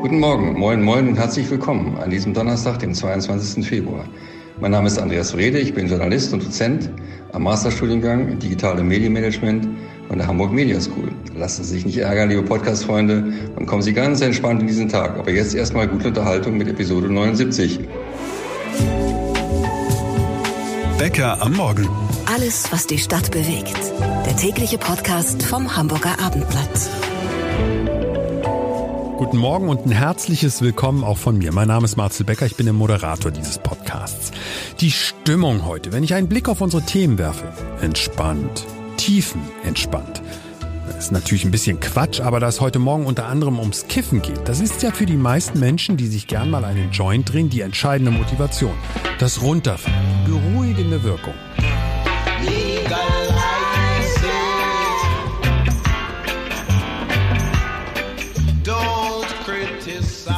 Guten Morgen, moin, moin und herzlich willkommen an diesem Donnerstag, dem 22. Februar. Mein Name ist Andreas Wrede, ich bin Journalist und Dozent am Masterstudiengang Digitale Medienmanagement von der Hamburg Media School. Lassen Sie sich nicht ärgern, liebe Podcast-Freunde, und kommen Sie ganz entspannt in diesen Tag. Aber jetzt erstmal gute Unterhaltung mit Episode 79. Bäcker am Morgen. Alles, was die Stadt bewegt. Der tägliche Podcast vom Hamburger Abendblatt. Guten Morgen und ein herzliches Willkommen auch von mir. Mein Name ist Marcel Becker, ich bin der Moderator dieses Podcasts. Die Stimmung heute, wenn ich einen Blick auf unsere Themen werfe, entspannt, tiefenentspannt. Das ist natürlich ein bisschen Quatsch, aber da es heute Morgen unter anderem ums Kiffen geht, das ist ja für die meisten Menschen, die sich gern mal einen Joint drehen, die entscheidende Motivation. Das Runterfahren, beruhigende Wirkung.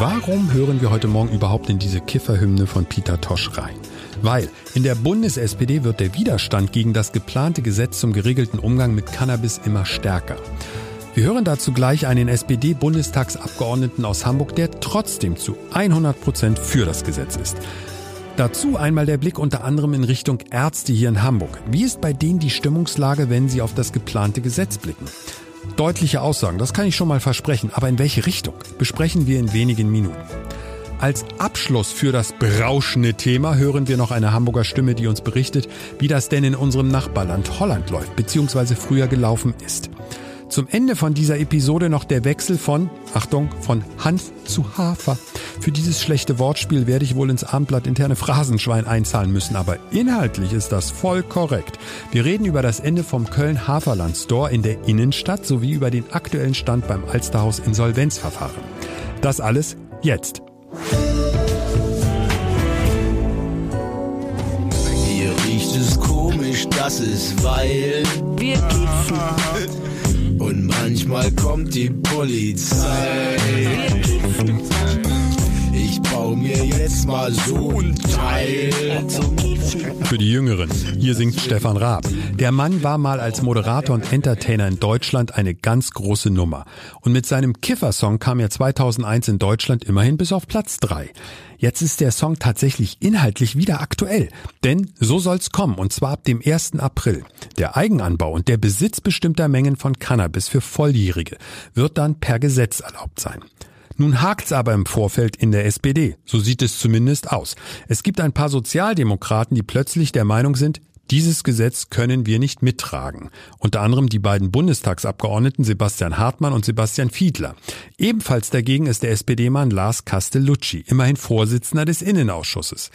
Warum hören wir heute Morgen überhaupt in diese Kifferhymne von Peter Tosch rein? Weil in der Bundes-SPD wird der Widerstand gegen das geplante Gesetz zum geregelten Umgang mit Cannabis immer stärker. Wir hören dazu gleich einen SPD-Bundestagsabgeordneten aus Hamburg, der trotzdem zu 100 Prozent für das Gesetz ist. Dazu einmal der Blick unter anderem in Richtung Ärzte hier in Hamburg. Wie ist bei denen die Stimmungslage, wenn sie auf das geplante Gesetz blicken? Deutliche Aussagen, das kann ich schon mal versprechen, aber in welche Richtung? Besprechen wir in wenigen Minuten. Als Abschluss für das berauschende Thema hören wir noch eine Hamburger Stimme, die uns berichtet, wie das denn in unserem Nachbarland Holland läuft, beziehungsweise früher gelaufen ist. Zum Ende von dieser Episode noch der Wechsel von, Achtung, von Hanf zu Hafer. Für dieses schlechte Wortspiel werde ich wohl ins Abendblatt interne Phrasenschwein einzahlen müssen, aber inhaltlich ist das voll korrekt. Wir reden über das Ende vom Köln Haferland Store in der Innenstadt sowie über den aktuellen Stand beim Alsterhaus Insolvenzverfahren. Das alles jetzt. Hier riecht es komisch, das ist weil Wir kiffen. und manchmal kommt die Polizei. Ich baue mir jetzt mal so ein Teil. Für die Jüngeren. Hier singt Stefan Raab. Der Mann war mal als Moderator und Entertainer in Deutschland eine ganz große Nummer. Und mit seinem Kiffer-Song kam er 2001 in Deutschland immerhin bis auf Platz 3. Jetzt ist der Song tatsächlich inhaltlich wieder aktuell. Denn so soll's kommen, und zwar ab dem 1. April. Der Eigenanbau und der Besitz bestimmter Mengen von Cannabis für Volljährige wird dann per Gesetz erlaubt sein. Nun hakt's aber im Vorfeld in der SPD. So sieht es zumindest aus. Es gibt ein paar Sozialdemokraten, die plötzlich der Meinung sind, dieses Gesetz können wir nicht mittragen. Unter anderem die beiden Bundestagsabgeordneten Sebastian Hartmann und Sebastian Fiedler. Ebenfalls dagegen ist der SPD-Mann Lars Castellucci, immerhin Vorsitzender des Innenausschusses.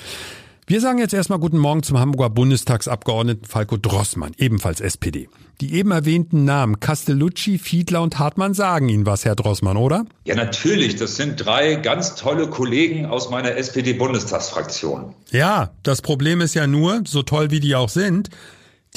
Wir sagen jetzt erstmal guten Morgen zum Hamburger Bundestagsabgeordneten Falco Drossmann, ebenfalls SPD. Die eben erwähnten Namen Castellucci, Fiedler und Hartmann sagen Ihnen was, Herr Drossmann, oder? Ja, natürlich. Das sind drei ganz tolle Kollegen aus meiner SPD-Bundestagsfraktion. Ja, das Problem ist ja nur, so toll wie die auch sind,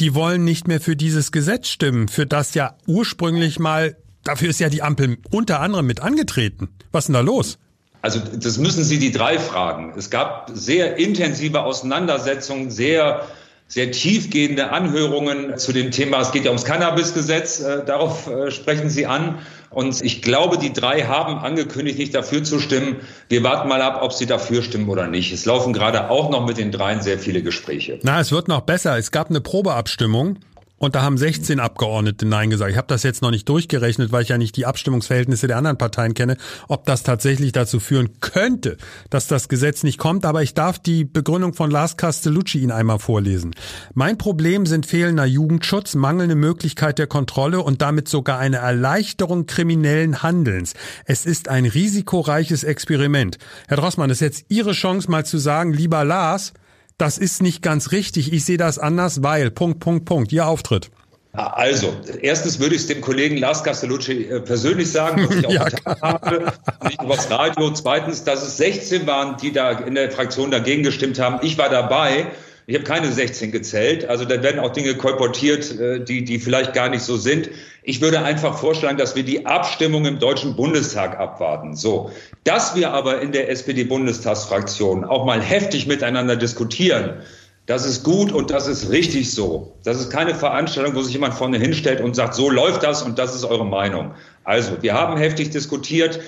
die wollen nicht mehr für dieses Gesetz stimmen, für das ja ursprünglich mal, dafür ist ja die Ampel unter anderem mit angetreten. Was ist denn da los? Also das müssen Sie die drei fragen. Es gab sehr intensive Auseinandersetzungen, sehr sehr tiefgehende Anhörungen zu dem Thema. Es geht ja ums Cannabisgesetz. Äh, darauf äh, sprechen Sie an. Und ich glaube, die drei haben angekündigt, nicht dafür zu stimmen. Wir warten mal ab, ob sie dafür stimmen oder nicht. Es laufen gerade auch noch mit den dreien sehr viele Gespräche. Na, es wird noch besser. Es gab eine Probeabstimmung. Und da haben 16 Abgeordnete Nein gesagt. Ich habe das jetzt noch nicht durchgerechnet, weil ich ja nicht die Abstimmungsverhältnisse der anderen Parteien kenne, ob das tatsächlich dazu führen könnte, dass das Gesetz nicht kommt. Aber ich darf die Begründung von Lars Castellucci Ihnen einmal vorlesen. Mein Problem sind fehlender Jugendschutz, mangelnde Möglichkeit der Kontrolle und damit sogar eine Erleichterung kriminellen Handelns. Es ist ein risikoreiches Experiment. Herr Drossmann, das ist jetzt Ihre Chance mal zu sagen, lieber Lars, das ist nicht ganz richtig, ich sehe das anders, weil, Punkt, Punkt, Punkt, Ihr Auftritt. Also, erstens würde ich es dem Kollegen Lars Castellucci äh, persönlich sagen, was ich auch Ja, getan habe, nicht übers Radio. Zweitens, dass es 16 waren, die da in der Fraktion dagegen gestimmt haben. Ich war dabei. Ich habe keine 16 gezählt. Also da werden auch Dinge kolportiert, äh, die, die vielleicht gar nicht so sind. Ich würde einfach vorschlagen, dass wir die Abstimmung im Deutschen Bundestag abwarten. So. Dass wir aber in der SPD-Bundestagsfraktion auch mal heftig miteinander diskutieren, das ist gut und das ist richtig so. Das ist keine Veranstaltung, wo sich jemand vorne hinstellt und sagt, so läuft das und das ist eure Meinung. Also, wir haben heftig diskutiert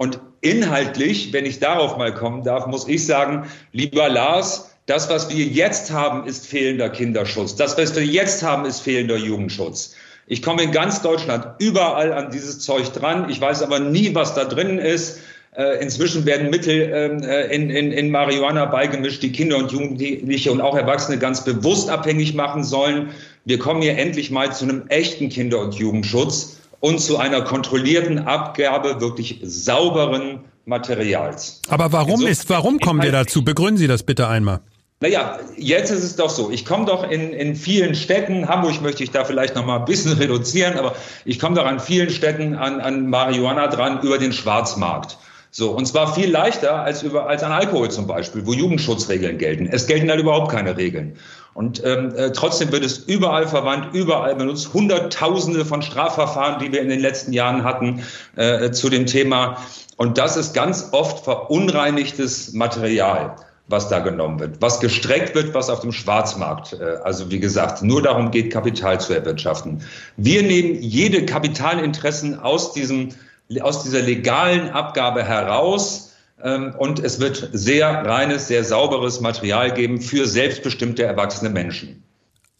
Und inhaltlich, wenn ich darauf mal kommen darf, muss ich sagen, lieber Lars, das, was wir jetzt haben, ist fehlender Kinderschutz. Das, was wir jetzt haben, ist fehlender Jugendschutz. Ich komme in ganz Deutschland überall an dieses Zeug dran. Ich weiß aber nie, was da drin ist. Äh, inzwischen werden Mittel ähm, äh, in, in, in Marihuana beigemischt, die Kinder und Jugendliche und auch Erwachsene ganz bewusst abhängig machen sollen. Wir kommen hier endlich mal zu einem echten Kinder- und Jugendschutz und zu einer kontrollierten Abgabe wirklich sauberen Materials. Aber warum ist, warum kommen wir dazu? Begründen Sie das bitte einmal. Naja, jetzt ist es doch so. Ich komme doch in, in vielen Städten, Hamburg möchte ich da vielleicht noch mal ein bisschen reduzieren, aber ich komme doch an vielen Städten an, an Marihuana dran über den Schwarzmarkt. So, und zwar viel leichter als, über, als an Alkohol zum Beispiel, wo Jugendschutzregeln gelten. Es gelten halt überhaupt keine Regeln. Und ähm, äh, trotzdem wird es überall verwandt, überall benutzt. Hunderttausende von Strafverfahren, die wir in den letzten Jahren hatten äh, zu dem Thema. Und das ist ganz oft verunreinigtes Material was da genommen wird, was gestreckt wird, was auf dem Schwarzmarkt, äh, also wie gesagt, nur darum geht, Kapital zu erwirtschaften. Wir nehmen jede Kapitalinteressen aus diesem, aus dieser legalen Abgabe heraus, ähm, und es wird sehr reines, sehr sauberes Material geben für selbstbestimmte erwachsene Menschen.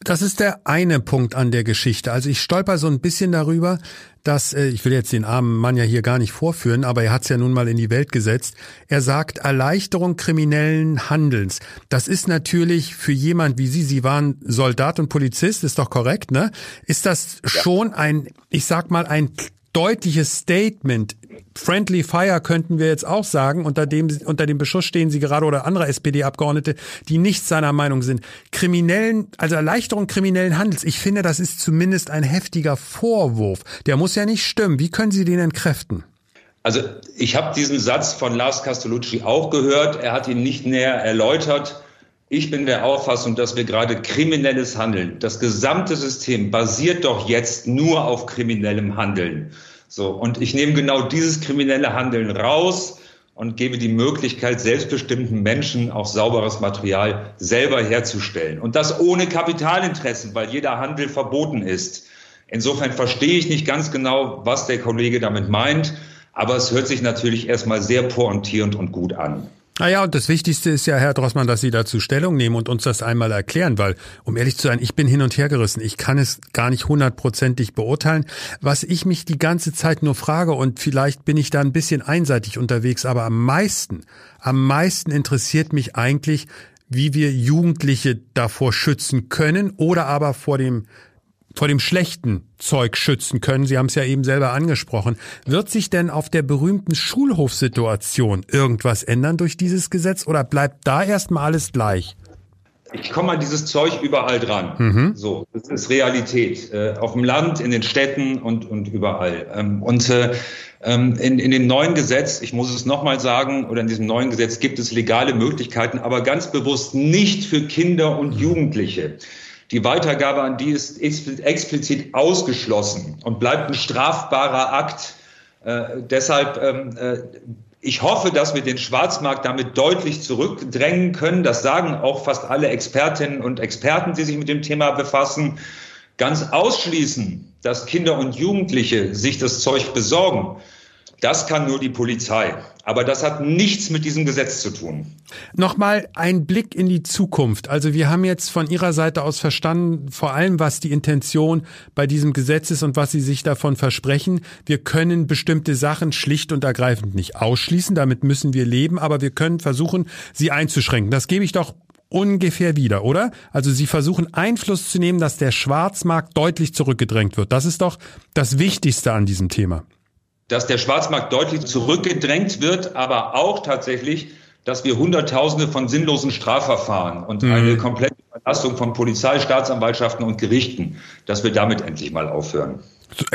Das ist der eine Punkt an der Geschichte. Also ich stolper so ein bisschen darüber, dass, äh, ich will jetzt den armen Mann ja hier gar nicht vorführen, aber er hat es ja nun mal in die Welt gesetzt. Er sagt Erleichterung kriminellen Handelns. Das ist natürlich für jemand wie Sie, Sie waren Soldat und Polizist, ist doch korrekt, ne? Ist das schon ein, ich sag mal, ein deutliches Statement. Friendly Fire könnten wir jetzt auch sagen, unter dem, unter dem Beschuss stehen sie gerade oder andere SPD-Abgeordnete, die nicht seiner Meinung sind. Kriminellen, also Erleichterung kriminellen Handels. Ich finde, das ist zumindest ein heftiger Vorwurf. Der muss ja nicht stimmen. Wie können Sie den entkräften? Also ich habe diesen Satz von Lars Castellucci auch gehört. Er hat ihn nicht näher erläutert. Ich bin der Auffassung, dass wir gerade kriminelles Handeln, das gesamte System basiert doch jetzt nur auf kriminellem Handeln. So. Und ich nehme genau dieses kriminelle Handeln raus und gebe die Möglichkeit, selbstbestimmten Menschen auch sauberes Material selber herzustellen. Und das ohne Kapitalinteressen, weil jeder Handel verboten ist. Insofern verstehe ich nicht ganz genau, was der Kollege damit meint, aber es hört sich natürlich erstmal sehr pointierend und gut an. Naja, und das Wichtigste ist ja, Herr Drossmann, dass Sie dazu Stellung nehmen und uns das einmal erklären, weil, um ehrlich zu sein, ich bin hin und her gerissen. Ich kann es gar nicht hundertprozentig beurteilen. Was ich mich die ganze Zeit nur frage, und vielleicht bin ich da ein bisschen einseitig unterwegs, aber am meisten, am meisten interessiert mich eigentlich, wie wir Jugendliche davor schützen können oder aber vor dem vor dem schlechten Zeug schützen können. Sie haben es ja eben selber angesprochen. Wird sich denn auf der berühmten Schulhofsituation irgendwas ändern durch dieses Gesetz oder bleibt da erstmal alles gleich? Ich komme an dieses Zeug überall dran. Mhm. So, das ist Realität. Äh, auf dem Land, in den Städten und, und überall. Ähm, und äh, ähm, in, in dem neuen Gesetz, ich muss es nochmal sagen, oder in diesem neuen Gesetz gibt es legale Möglichkeiten, aber ganz bewusst nicht für Kinder und Jugendliche. Die Weitergabe an die ist explizit ausgeschlossen und bleibt ein strafbarer Akt. Äh, deshalb, ähm, äh, ich hoffe, dass wir den Schwarzmarkt damit deutlich zurückdrängen können. Das sagen auch fast alle Expertinnen und Experten, die sich mit dem Thema befassen. Ganz ausschließen, dass Kinder und Jugendliche sich das Zeug besorgen, das kann nur die Polizei. Aber das hat nichts mit diesem Gesetz zu tun. Nochmal ein Blick in die Zukunft. Also wir haben jetzt von Ihrer Seite aus verstanden, vor allem was die Intention bei diesem Gesetz ist und was Sie sich davon versprechen. Wir können bestimmte Sachen schlicht und ergreifend nicht ausschließen. Damit müssen wir leben. Aber wir können versuchen, sie einzuschränken. Das gebe ich doch ungefähr wieder, oder? Also Sie versuchen Einfluss zu nehmen, dass der Schwarzmarkt deutlich zurückgedrängt wird. Das ist doch das Wichtigste an diesem Thema dass der Schwarzmarkt deutlich zurückgedrängt wird, aber auch tatsächlich, dass wir Hunderttausende von sinnlosen Strafverfahren und mhm. eine komplette Überlastung von Polizei, Staatsanwaltschaften und Gerichten, dass wir damit endlich mal aufhören.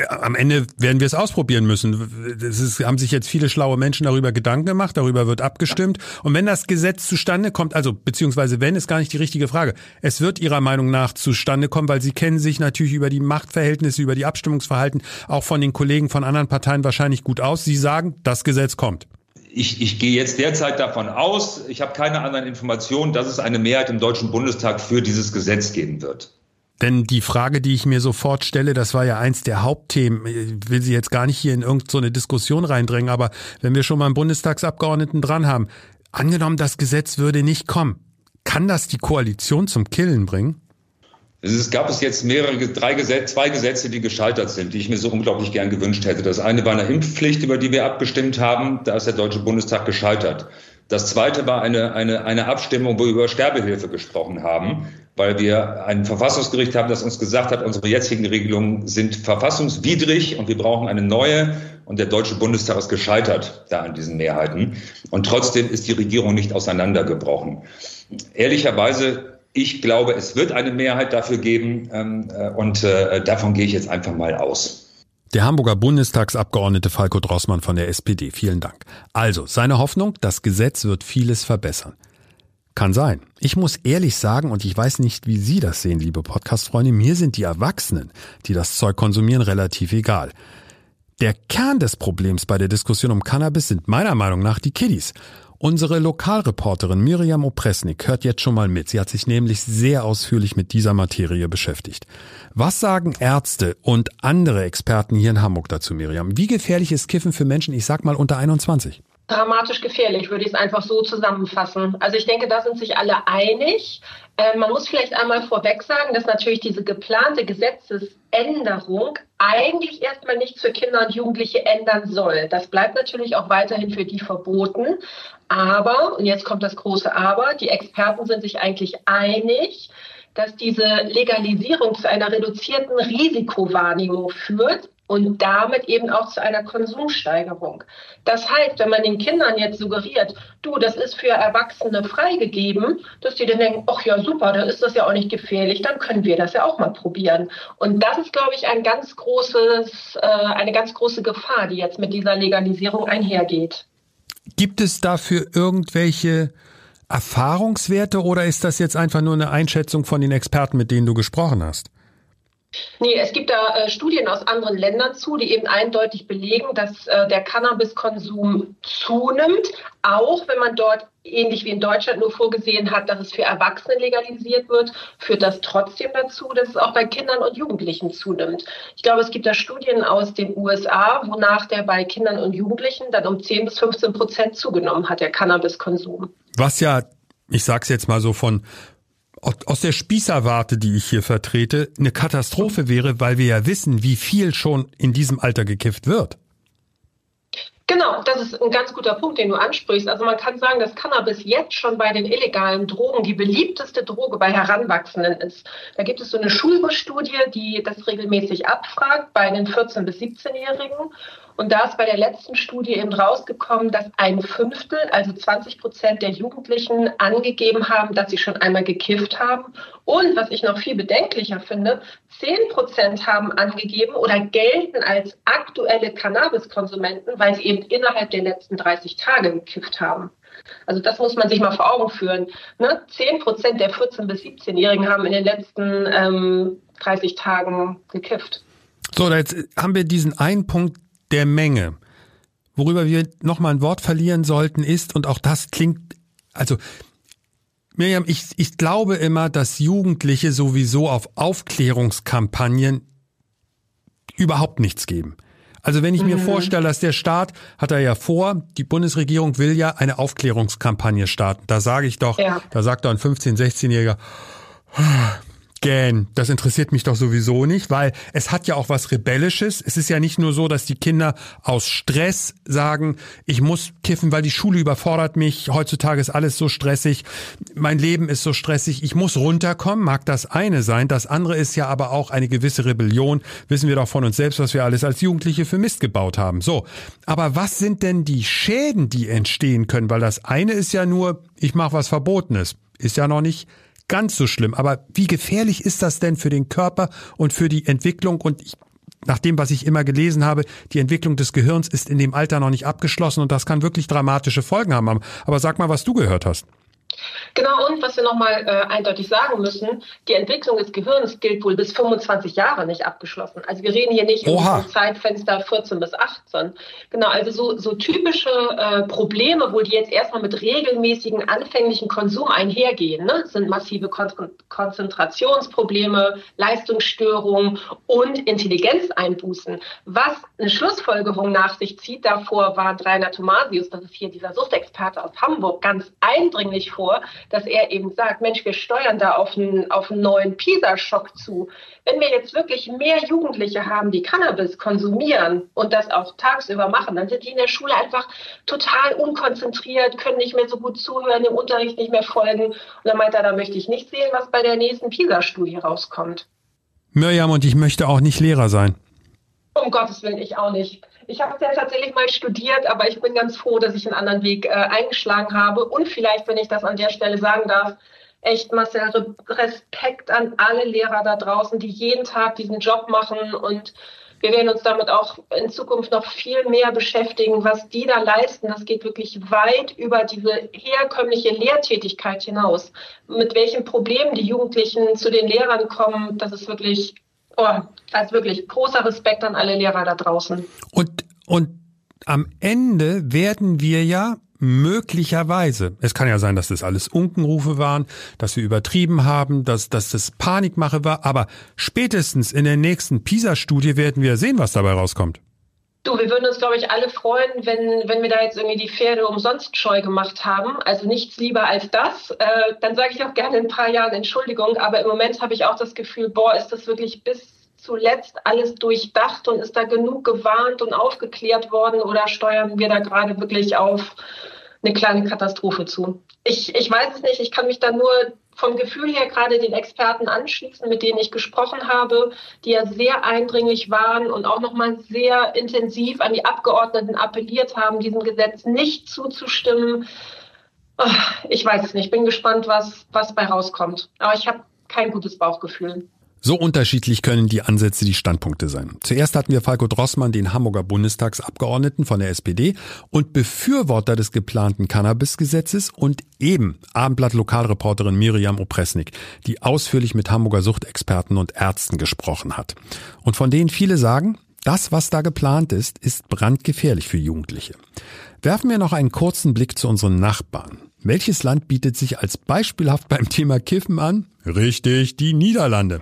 Am Ende werden wir es ausprobieren müssen. Es haben sich jetzt viele schlaue Menschen darüber Gedanken gemacht, darüber wird abgestimmt. Und wenn das Gesetz zustande kommt, also beziehungsweise wenn, ist gar nicht die richtige Frage. Es wird Ihrer Meinung nach zustande kommen, weil Sie kennen sich natürlich über die Machtverhältnisse, über die Abstimmungsverhalten auch von den Kollegen von anderen Parteien wahrscheinlich gut aus. Sie sagen, das Gesetz kommt. Ich, ich gehe jetzt derzeit davon aus, ich habe keine anderen Informationen, dass es eine Mehrheit im Deutschen Bundestag für dieses Gesetz geben wird. Denn die Frage, die ich mir sofort stelle, das war ja eins der Hauptthemen. Ich will sie jetzt gar nicht hier in irgendeine so Diskussion reindrängen, aber wenn wir schon mal einen Bundestagsabgeordneten dran haben, angenommen, das Gesetz würde nicht kommen, kann das die Koalition zum Killen bringen? Es gab es jetzt mehrere, drei Gesetze, zwei Gesetze, die gescheitert sind, die ich mir so unglaublich gern gewünscht hätte. Das eine war eine Impfpflicht, über die wir abgestimmt haben. Da ist der Deutsche Bundestag gescheitert. Das zweite war eine, eine, eine Abstimmung, wo wir über Sterbehilfe gesprochen haben, weil wir ein Verfassungsgericht haben, das uns gesagt hat, unsere jetzigen Regelungen sind verfassungswidrig und wir brauchen eine neue. Und der Deutsche Bundestag ist gescheitert da an diesen Mehrheiten. Und trotzdem ist die Regierung nicht auseinandergebrochen. Ehrlicherweise ich glaube, es wird eine Mehrheit dafür geben ähm, äh, und äh, davon gehe ich jetzt einfach mal aus. Der Hamburger Bundestagsabgeordnete Falco Drossmann von der SPD. Vielen Dank. Also, seine Hoffnung, das Gesetz wird vieles verbessern. Kann sein. Ich muss ehrlich sagen, und ich weiß nicht, wie Sie das sehen, liebe Podcast-Freunde, mir sind die Erwachsenen, die das Zeug konsumieren, relativ egal. Der Kern des Problems bei der Diskussion um Cannabis sind meiner Meinung nach die Kiddies. Unsere Lokalreporterin Miriam Opresnik hört jetzt schon mal mit. Sie hat sich nämlich sehr ausführlich mit dieser Materie beschäftigt. Was sagen Ärzte und andere Experten hier in Hamburg dazu, Miriam? Wie gefährlich ist Kiffen für Menschen, ich sag mal unter 21? Dramatisch gefährlich, würde ich es einfach so zusammenfassen. Also ich denke, da sind sich alle einig. Äh, man muss vielleicht einmal vorweg sagen, dass natürlich diese geplante Gesetzesänderung eigentlich erstmal nichts für Kinder und Jugendliche ändern soll. Das bleibt natürlich auch weiterhin für die verboten. Aber, und jetzt kommt das große Aber, die Experten sind sich eigentlich einig, dass diese Legalisierung zu einer reduzierten Risikowahrnehmung führt und damit eben auch zu einer Konsumsteigerung. Das heißt, wenn man den Kindern jetzt suggeriert, du, das ist für Erwachsene freigegeben, dass die dann denken, ach ja, super, da ist das ja auch nicht gefährlich, dann können wir das ja auch mal probieren. Und das ist, glaube ich, ein ganz großes, äh, eine ganz große Gefahr, die jetzt mit dieser Legalisierung einhergeht. Gibt es dafür irgendwelche Erfahrungswerte oder ist das jetzt einfach nur eine Einschätzung von den Experten, mit denen du gesprochen hast? Nee, es gibt da äh, Studien aus anderen Ländern zu, die eben eindeutig belegen, dass äh, der Cannabiskonsum zunimmt, auch wenn man dort ähnlich wie in Deutschland nur vorgesehen hat, dass es für Erwachsene legalisiert wird, führt das trotzdem dazu, dass es auch bei Kindern und Jugendlichen zunimmt. Ich glaube, es gibt da Studien aus den USA, wonach der bei Kindern und Jugendlichen dann um 10 bis 15 Prozent zugenommen hat, der Cannabiskonsum. Was ja, ich sag's jetzt mal so von aus der Spießerwarte, die ich hier vertrete, eine Katastrophe wäre, weil wir ja wissen, wie viel schon in diesem Alter gekifft wird. Genau, das ist ein ganz guter Punkt, den du ansprichst. Also man kann sagen, dass Cannabis jetzt schon bei den illegalen Drogen die beliebteste Droge bei Heranwachsenden ist. Da gibt es so eine Schulbestudie, die das regelmäßig abfragt bei den 14- bis 17-Jährigen. Und da ist bei der letzten Studie eben rausgekommen, dass ein Fünftel, also 20 Prozent der Jugendlichen angegeben haben, dass sie schon einmal gekifft haben. Und was ich noch viel bedenklicher finde, 10 Prozent haben angegeben oder gelten als aktuelle Cannabiskonsumenten, weil sie eben innerhalb der letzten 30 Tage gekifft haben. Also das muss man sich mal vor Augen führen. Ne? 10 Prozent der 14- bis 17-Jährigen haben in den letzten ähm, 30 Tagen gekifft. So, jetzt haben wir diesen einen Punkt der Menge. Worüber wir nochmal ein Wort verlieren sollten ist, und auch das klingt, also Miriam, ich, ich glaube immer, dass Jugendliche sowieso auf Aufklärungskampagnen überhaupt nichts geben. Also wenn ich mhm. mir vorstelle, dass der Staat hat er ja vor, die Bundesregierung will ja eine Aufklärungskampagne starten. Da sage ich doch, ja. da sagt doch ein 15-, 16-Jähriger, Gähn, das interessiert mich doch sowieso nicht, weil es hat ja auch was Rebellisches. Es ist ja nicht nur so, dass die Kinder aus Stress sagen, ich muss kiffen, weil die Schule überfordert mich. Heutzutage ist alles so stressig. Mein Leben ist so stressig. Ich muss runterkommen. Mag das eine sein. Das andere ist ja aber auch eine gewisse Rebellion. Wissen wir doch von uns selbst, was wir alles als Jugendliche für Mist gebaut haben. So. Aber was sind denn die Schäden, die entstehen können? Weil das eine ist ja nur, ich mache was Verbotenes. Ist ja noch nicht ganz so schlimm. Aber wie gefährlich ist das denn für den Körper und für die Entwicklung? Und ich, nach dem, was ich immer gelesen habe, die Entwicklung des Gehirns ist in dem Alter noch nicht abgeschlossen und das kann wirklich dramatische Folgen haben. Aber sag mal, was du gehört hast. Genau, und was wir nochmal äh, eindeutig sagen müssen, die Entwicklung des Gehirns gilt wohl bis 25 Jahre nicht abgeschlossen. Also wir reden hier nicht Oha. im Zeitfenster 14 bis 18. Genau, also so, so typische äh, Probleme, wo die jetzt erstmal mit regelmäßigen anfänglichen Konsum einhergehen, ne, sind massive Kon Konzentrationsprobleme, Leistungsstörungen und Intelligenzeinbußen. Was eine Schlussfolgerung nach sich zieht, davor war Rainer Thomasius, das ist hier dieser Suchtexperte aus Hamburg, ganz eindringlich vor, dass er eben sagt, Mensch, wir steuern da auf einen, auf einen neuen PISA-Schock zu. Wenn wir jetzt wirklich mehr Jugendliche haben, die Cannabis konsumieren und das auch tagsüber machen, dann sind die in der Schule einfach total unkonzentriert, können nicht mehr so gut zuhören, im Unterricht nicht mehr folgen. Und dann meint er, da möchte ich nicht sehen, was bei der nächsten PISA-Studie rauskommt. Mirjam, und ich möchte auch nicht Lehrer sein. Um Gottes Willen, ich auch nicht. Ich habe ja tatsächlich mal studiert, aber ich bin ganz froh, dass ich einen anderen Weg äh, eingeschlagen habe. Und vielleicht, wenn ich das an der Stelle sagen darf, echt Marcel, Respekt an alle Lehrer da draußen, die jeden Tag diesen Job machen. Und wir werden uns damit auch in Zukunft noch viel mehr beschäftigen, was die da leisten. Das geht wirklich weit über diese herkömmliche Lehrtätigkeit hinaus. Mit welchen Problemen die Jugendlichen zu den Lehrern kommen, das ist wirklich Oh, also wirklich großer Respekt an alle Lehrer da draußen. Und, und am Ende werden wir ja möglicherweise, es kann ja sein, dass das alles Unkenrufe waren, dass wir übertrieben haben, dass, dass das Panikmache war, aber spätestens in der nächsten PISA-Studie werden wir sehen, was dabei rauskommt. Du, wir würden uns, glaube ich, alle freuen, wenn, wenn wir da jetzt irgendwie die Pferde umsonst scheu gemacht haben. Also nichts lieber als das. Äh, dann sage ich auch gerne in ein paar Jahren Entschuldigung, aber im Moment habe ich auch das Gefühl, boah, ist das wirklich bis zuletzt alles durchdacht und ist da genug gewarnt und aufgeklärt worden oder steuern wir da gerade wirklich auf eine kleine Katastrophe zu? Ich, ich weiß es nicht, ich kann mich da nur vom Gefühl her gerade den Experten anschließen, mit denen ich gesprochen habe, die ja sehr eindringlich waren und auch nochmal sehr intensiv an die Abgeordneten appelliert haben, diesem Gesetz nicht zuzustimmen. Ich weiß es nicht, bin gespannt, was, was bei rauskommt. Aber ich habe kein gutes Bauchgefühl. So unterschiedlich können die Ansätze, die Standpunkte sein. Zuerst hatten wir Falco Drossmann, den Hamburger Bundestagsabgeordneten von der SPD und Befürworter des geplanten Cannabis-Gesetzes und eben Abendblatt-Lokalreporterin Miriam Opresnik, die ausführlich mit Hamburger Suchtexperten und Ärzten gesprochen hat. Und von denen viele sagen, das, was da geplant ist, ist brandgefährlich für Jugendliche. Werfen wir noch einen kurzen Blick zu unseren Nachbarn. Welches Land bietet sich als beispielhaft beim Thema Kiffen an? Richtig, die Niederlande.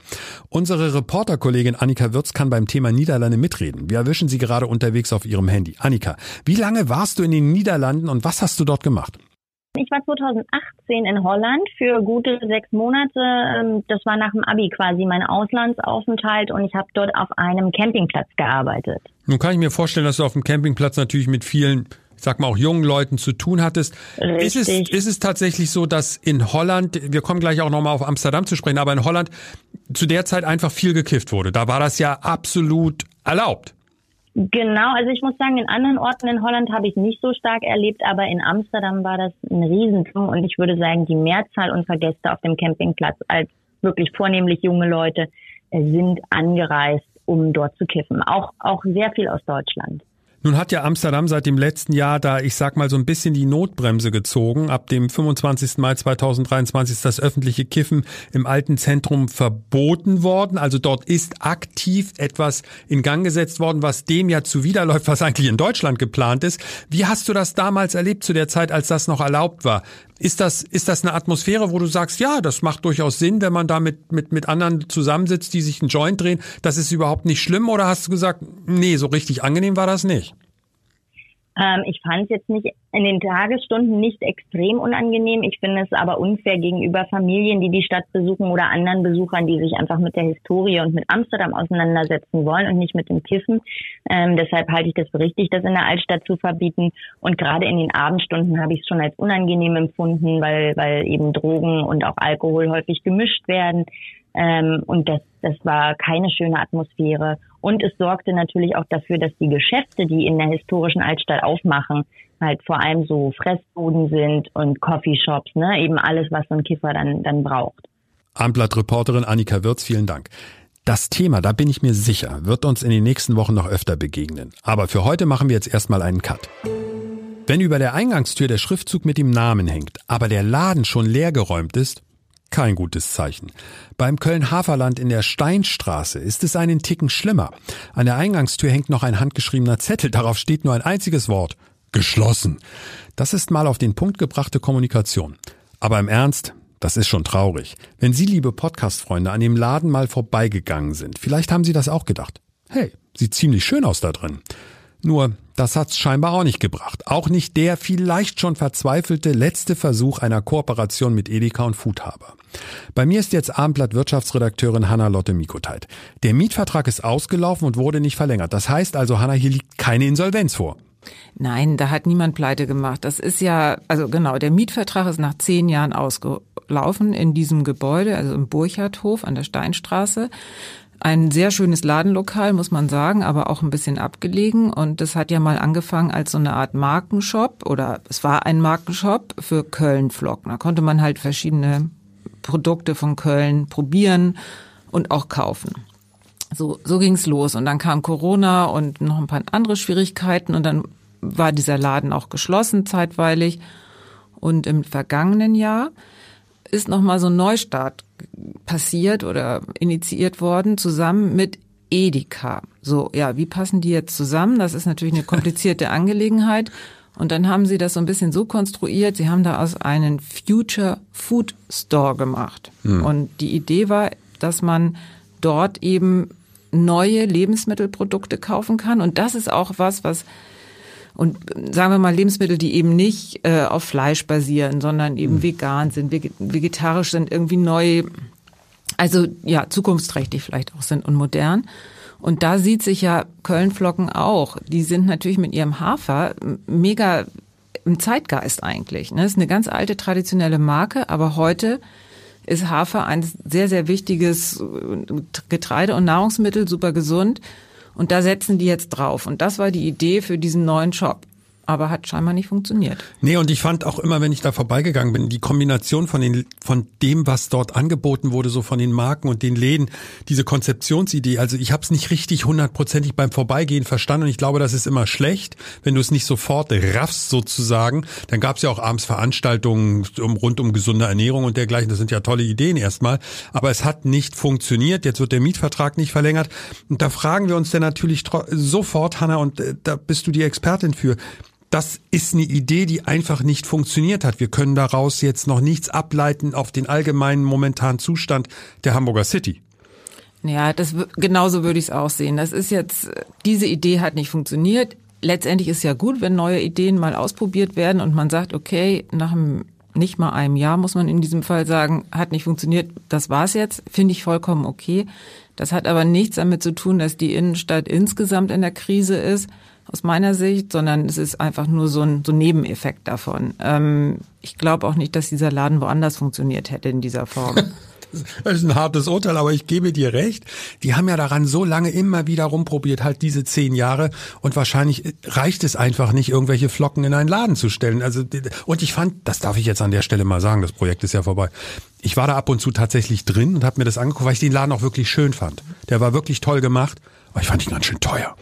Unsere Reporterkollegin Annika Würz kann beim Thema Niederlande mitreden. Wir erwischen sie gerade unterwegs auf ihrem Handy. Annika, wie lange warst du in den Niederlanden und was hast du dort gemacht? Ich war 2018 in Holland für gute sechs Monate. Ähm, das war nach dem Abi quasi mein Auslandsaufenthalt und ich habe dort auf einem Campingplatz gearbeitet. Nun kann ich mir vorstellen, dass du auf dem Campingplatz natürlich mit vielen sag mal auch jungen Leuten zu tun hattest. Ist es, ist es tatsächlich so, dass in Holland, wir kommen gleich auch nochmal auf Amsterdam zu sprechen, aber in Holland zu der Zeit einfach viel gekifft wurde? Da war das ja absolut erlaubt. Genau, also ich muss sagen, in anderen Orten in Holland habe ich nicht so stark erlebt, aber in Amsterdam war das ein Riesentum und ich würde sagen, die Mehrzahl unserer Gäste auf dem Campingplatz als wirklich vornehmlich junge Leute sind angereist, um dort zu kiffen. Auch, auch sehr viel aus Deutschland. Nun hat ja Amsterdam seit dem letzten Jahr da, ich sag mal, so ein bisschen die Notbremse gezogen. Ab dem 25. Mai 2023 ist das öffentliche Kiffen im alten Zentrum verboten worden. Also dort ist aktiv etwas in Gang gesetzt worden, was dem ja zuwiderläuft, was eigentlich in Deutschland geplant ist. Wie hast du das damals erlebt zu der Zeit, als das noch erlaubt war? Ist das, ist das eine Atmosphäre, wo du sagst, ja, das macht durchaus Sinn, wenn man da mit, mit, mit anderen zusammensitzt, die sich einen Joint drehen? Das ist überhaupt nicht schlimm? Oder hast du gesagt, nee, so richtig angenehm war das nicht? Ähm, ich fand es jetzt nicht in den Tagesstunden nicht extrem unangenehm. Ich finde es aber unfair gegenüber Familien, die die Stadt besuchen oder anderen Besuchern, die sich einfach mit der Historie und mit Amsterdam auseinandersetzen wollen und nicht mit dem Kiffen. Ähm, deshalb halte ich das für richtig, das in der Altstadt zu verbieten. Und gerade in den Abendstunden habe ich es schon als unangenehm empfunden, weil, weil eben Drogen und auch Alkohol häufig gemischt werden. Ähm, und das, das war keine schöne Atmosphäre. Und es sorgte natürlich auch dafür, dass die Geschäfte, die in der historischen Altstadt aufmachen, halt vor allem so Fressboden sind und Coffeeshops, ne, eben alles, was so ein Kiffer dann, dann braucht. Abendblatt-Reporterin Annika Wirz, vielen Dank. Das Thema, da bin ich mir sicher, wird uns in den nächsten Wochen noch öfter begegnen. Aber für heute machen wir jetzt erstmal einen Cut. Wenn über der Eingangstür der Schriftzug mit dem Namen hängt, aber der Laden schon leergeräumt ist, kein gutes Zeichen. Beim Köln-Haferland in der Steinstraße ist es einen Ticken schlimmer. An der Eingangstür hängt noch ein handgeschriebener Zettel, darauf steht nur ein einziges Wort. Geschlossen. Das ist mal auf den Punkt gebrachte Kommunikation. Aber im Ernst, das ist schon traurig. Wenn Sie, liebe Podcast-Freunde, an dem Laden mal vorbeigegangen sind, vielleicht haben Sie das auch gedacht. Hey, sieht ziemlich schön aus da drin. Nur, das hat's scheinbar auch nicht gebracht. Auch nicht der vielleicht schon verzweifelte letzte Versuch einer Kooperation mit Edeka und Foodhaber. Bei mir ist jetzt Abendblatt Wirtschaftsredakteurin Hanna Lotte Mikoteit. Der Mietvertrag ist ausgelaufen und wurde nicht verlängert. Das heißt also, Hanna, hier liegt keine Insolvenz vor. Nein, da hat niemand pleite gemacht. Das ist ja, also genau, der Mietvertrag ist nach zehn Jahren ausgelaufen in diesem Gebäude, also im Burchardhof an der Steinstraße. Ein sehr schönes Ladenlokal, muss man sagen, aber auch ein bisschen abgelegen. Und das hat ja mal angefangen als so eine Art Markenshop oder es war ein Markenshop für Köln-Flocken. Da konnte man halt verschiedene Produkte von Köln probieren und auch kaufen. So, so ging's los. Und dann kam Corona und noch ein paar andere Schwierigkeiten und dann war dieser Laden auch geschlossen zeitweilig. Und im vergangenen Jahr ist nochmal so ein Neustart passiert oder initiiert worden, zusammen mit Edeka. So, ja, wie passen die jetzt zusammen? Das ist natürlich eine komplizierte Angelegenheit. Und dann haben sie das so ein bisschen so konstruiert, sie haben da aus einen Future Food Store gemacht. Hm. Und die Idee war, dass man dort eben neue Lebensmittelprodukte kaufen kann. Und das ist auch was, was und sagen wir mal Lebensmittel, die eben nicht äh, auf Fleisch basieren, sondern eben mhm. vegan sind, vegetarisch sind, irgendwie neu, also ja, zukunftsträchtig vielleicht auch sind und modern. Und da sieht sich ja Kölnflocken auch. Die sind natürlich mit ihrem Hafer mega im Zeitgeist eigentlich. Ne? Das ist eine ganz alte traditionelle Marke, aber heute ist Hafer ein sehr, sehr wichtiges Getreide und Nahrungsmittel, super gesund. Und da setzen die jetzt drauf. Und das war die Idee für diesen neuen Shop aber hat scheinbar nicht funktioniert. Nee, und ich fand auch immer, wenn ich da vorbeigegangen bin, die Kombination von den von dem, was dort angeboten wurde, so von den Marken und den Läden, diese Konzeptionsidee, also ich habe es nicht richtig hundertprozentig beim Vorbeigehen verstanden und ich glaube, das ist immer schlecht, wenn du es nicht sofort raffst sozusagen. Dann gab es ja auch abends Veranstaltungen um, rund um gesunde Ernährung und dergleichen, das sind ja tolle Ideen erstmal, aber es hat nicht funktioniert, jetzt wird der Mietvertrag nicht verlängert. Und da fragen wir uns dann natürlich sofort, Hanna, und äh, da bist du die Expertin für, das ist eine Idee, die einfach nicht funktioniert hat. Wir können daraus jetzt noch nichts ableiten auf den allgemeinen momentanen Zustand der Hamburger City. Ja, das genauso würde ich es auch sehen. Das ist jetzt diese Idee hat nicht funktioniert. Letztendlich ist ja gut, wenn neue Ideen mal ausprobiert werden und man sagt, okay, nach einem nicht mal einem Jahr muss man in diesem Fall sagen, hat nicht funktioniert, das war's jetzt, finde ich vollkommen okay. Das hat aber nichts damit zu tun, dass die Innenstadt insgesamt in der Krise ist, aus meiner Sicht, sondern es ist einfach nur so ein, so ein Nebeneffekt davon. Ähm, ich glaube auch nicht, dass dieser Laden woanders funktioniert hätte in dieser Form. Das ist ein hartes Urteil, aber ich gebe dir recht. Die haben ja daran so lange immer wieder rumprobiert, halt diese zehn Jahre. Und wahrscheinlich reicht es einfach nicht, irgendwelche Flocken in einen Laden zu stellen. Also, und ich fand, das darf ich jetzt an der Stelle mal sagen, das Projekt ist ja vorbei. Ich war da ab und zu tatsächlich drin und habe mir das angeguckt, weil ich den Laden auch wirklich schön fand. Der war wirklich toll gemacht, aber ich fand ihn ganz schön teuer.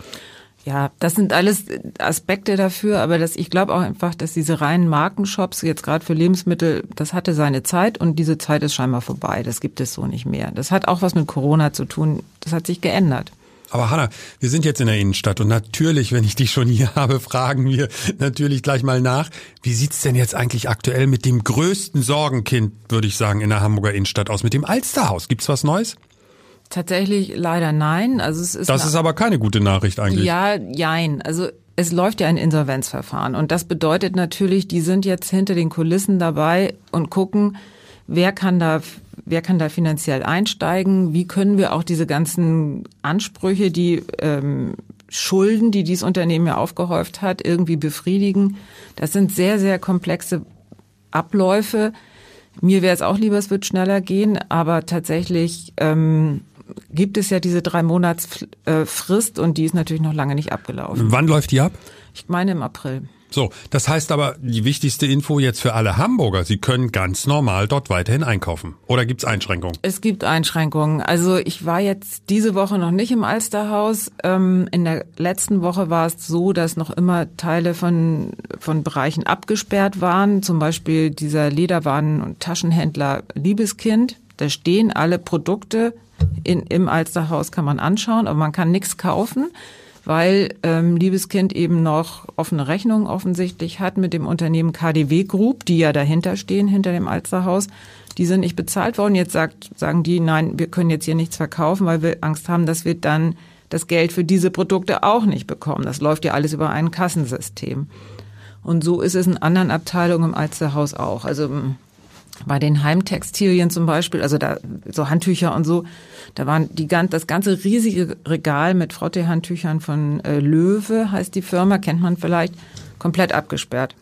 Ja, das sind alles Aspekte dafür, aber das, ich glaube auch einfach, dass diese reinen Markenshops jetzt gerade für Lebensmittel, das hatte seine Zeit und diese Zeit ist scheinbar vorbei. Das gibt es so nicht mehr. Das hat auch was mit Corona zu tun. Das hat sich geändert. Aber Hanna, wir sind jetzt in der Innenstadt und natürlich, wenn ich dich schon hier habe, fragen wir natürlich gleich mal nach. Wie sieht's denn jetzt eigentlich aktuell mit dem größten Sorgenkind, würde ich sagen, in der Hamburger Innenstadt aus, mit dem Alsterhaus? Gibt's was Neues? Tatsächlich leider nein. Also es ist das ist aber keine gute Nachricht eigentlich. Ja, jein. Also es läuft ja ein Insolvenzverfahren und das bedeutet natürlich, die sind jetzt hinter den Kulissen dabei und gucken, wer kann da wer kann da finanziell einsteigen, wie können wir auch diese ganzen Ansprüche, die ähm, Schulden, die dieses Unternehmen ja aufgehäuft hat, irgendwie befriedigen. Das sind sehr, sehr komplexe Abläufe. Mir wäre es auch lieber, es wird schneller gehen, aber tatsächlich ähm, gibt es ja diese drei Monats Frist und die ist natürlich noch lange nicht abgelaufen. Wann läuft die ab? Ich meine im April. So, das heißt aber, die wichtigste Info jetzt für alle Hamburger, sie können ganz normal dort weiterhin einkaufen. Oder gibt's Einschränkungen? Es gibt Einschränkungen. Also ich war jetzt diese Woche noch nicht im Alsterhaus. Ähm, in der letzten Woche war es so, dass noch immer Teile von, von Bereichen abgesperrt waren. Zum Beispiel dieser Lederwaren- und Taschenhändler Liebeskind. Da stehen alle Produkte in, im Alsterhaus, kann man anschauen, aber man kann nichts kaufen weil ähm, Liebeskind eben noch offene Rechnungen offensichtlich hat mit dem Unternehmen KDW Group, die ja dahinter stehen, hinter dem Alsterhaus. Die sind nicht bezahlt worden. Jetzt sagt, sagen die, nein, wir können jetzt hier nichts verkaufen, weil wir Angst haben, dass wir dann das Geld für diese Produkte auch nicht bekommen. Das läuft ja alles über ein Kassensystem. Und so ist es in anderen Abteilungen im Alsterhaus auch. Also bei den Heimtextilien zum Beispiel, also da so Handtücher und so, da waren die ganz, das ganze riesige Regal mit Frottee-Handtüchern von äh, Löwe, heißt die Firma, kennt man vielleicht, komplett abgesperrt.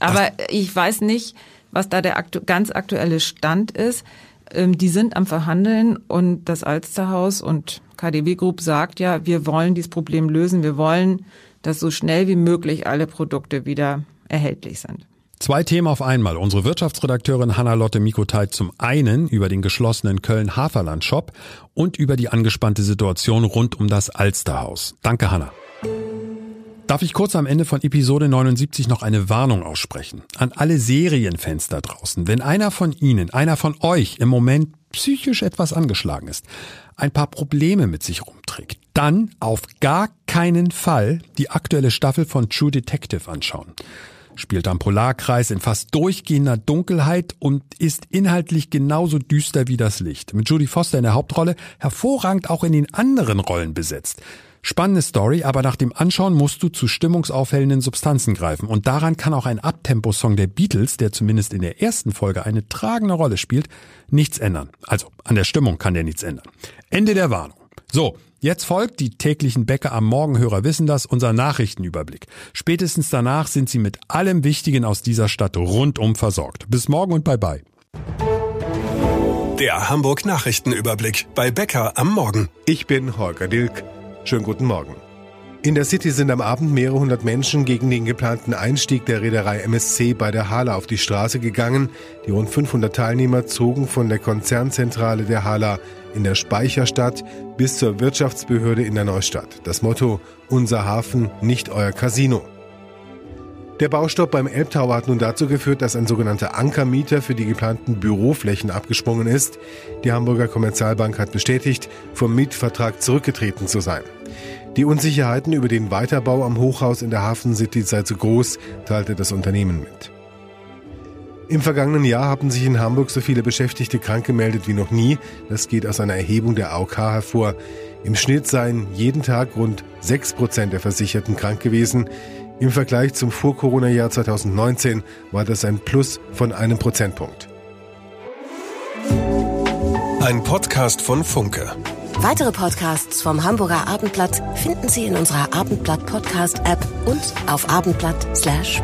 Aber Ach. ich weiß nicht, was da der aktu ganz aktuelle Stand ist. Ähm, die sind am Verhandeln und das Alsterhaus und KDW Group sagt ja, wir wollen dieses Problem lösen. Wir wollen, dass so schnell wie möglich alle Produkte wieder erhältlich sind. Zwei Themen auf einmal. Unsere Wirtschaftsredakteurin Hanna-Lotte Mikotay zum einen über den geschlossenen Köln-Haferland-Shop und über die angespannte Situation rund um das Alsterhaus. Danke, Hanna. Darf ich kurz am Ende von Episode 79 noch eine Warnung aussprechen? An alle Serienfans da draußen. Wenn einer von Ihnen, einer von euch im Moment psychisch etwas angeschlagen ist, ein paar Probleme mit sich rumträgt, dann auf gar keinen Fall die aktuelle Staffel von True Detective anschauen spielt am Polarkreis in fast durchgehender Dunkelheit und ist inhaltlich genauso düster wie das Licht. Mit Judy Foster in der Hauptrolle, hervorragend auch in den anderen Rollen besetzt. Spannende Story, aber nach dem Anschauen musst du zu stimmungsaufhellenden Substanzen greifen. Und daran kann auch ein Abtempo-Song der Beatles, der zumindest in der ersten Folge eine tragende Rolle spielt, nichts ändern. Also an der Stimmung kann der nichts ändern. Ende der Warnung. So, Jetzt folgt, die täglichen Bäcker am Morgenhörer wissen das, unser Nachrichtenüberblick. Spätestens danach sind Sie mit allem Wichtigen aus dieser Stadt rundum versorgt. Bis morgen und bye bye. Der Hamburg Nachrichtenüberblick bei Bäcker am Morgen. Ich bin Holger Dilk. Schönen guten Morgen. In der City sind am Abend mehrere hundert Menschen gegen den geplanten Einstieg der Reederei MSC bei der Hala auf die Straße gegangen. Die rund 500 Teilnehmer zogen von der Konzernzentrale der Hala in der Speicherstadt bis zur Wirtschaftsbehörde in der Neustadt. Das Motto Unser Hafen, nicht euer Casino. Der Baustopp beim Elbtower hat nun dazu geführt, dass ein sogenannter Ankermieter für die geplanten Büroflächen abgesprungen ist. Die Hamburger Kommerzialbank hat bestätigt, vom Mietvertrag zurückgetreten zu sein. Die Unsicherheiten über den Weiterbau am Hochhaus in der Hafen City sei zu groß, teilte das Unternehmen mit. Im vergangenen Jahr haben sich in Hamburg so viele Beschäftigte krank gemeldet wie noch nie. Das geht aus einer Erhebung der AOK hervor. Im Schnitt seien jeden Tag rund 6 Prozent der Versicherten krank gewesen. Im Vergleich zum Vor-Corona-Jahr 2019 war das ein Plus von einem Prozentpunkt. Ein Podcast von Funke. Weitere Podcasts vom Hamburger Abendblatt finden Sie in unserer Abendblatt Podcast App und auf abendblatt/podcast. slash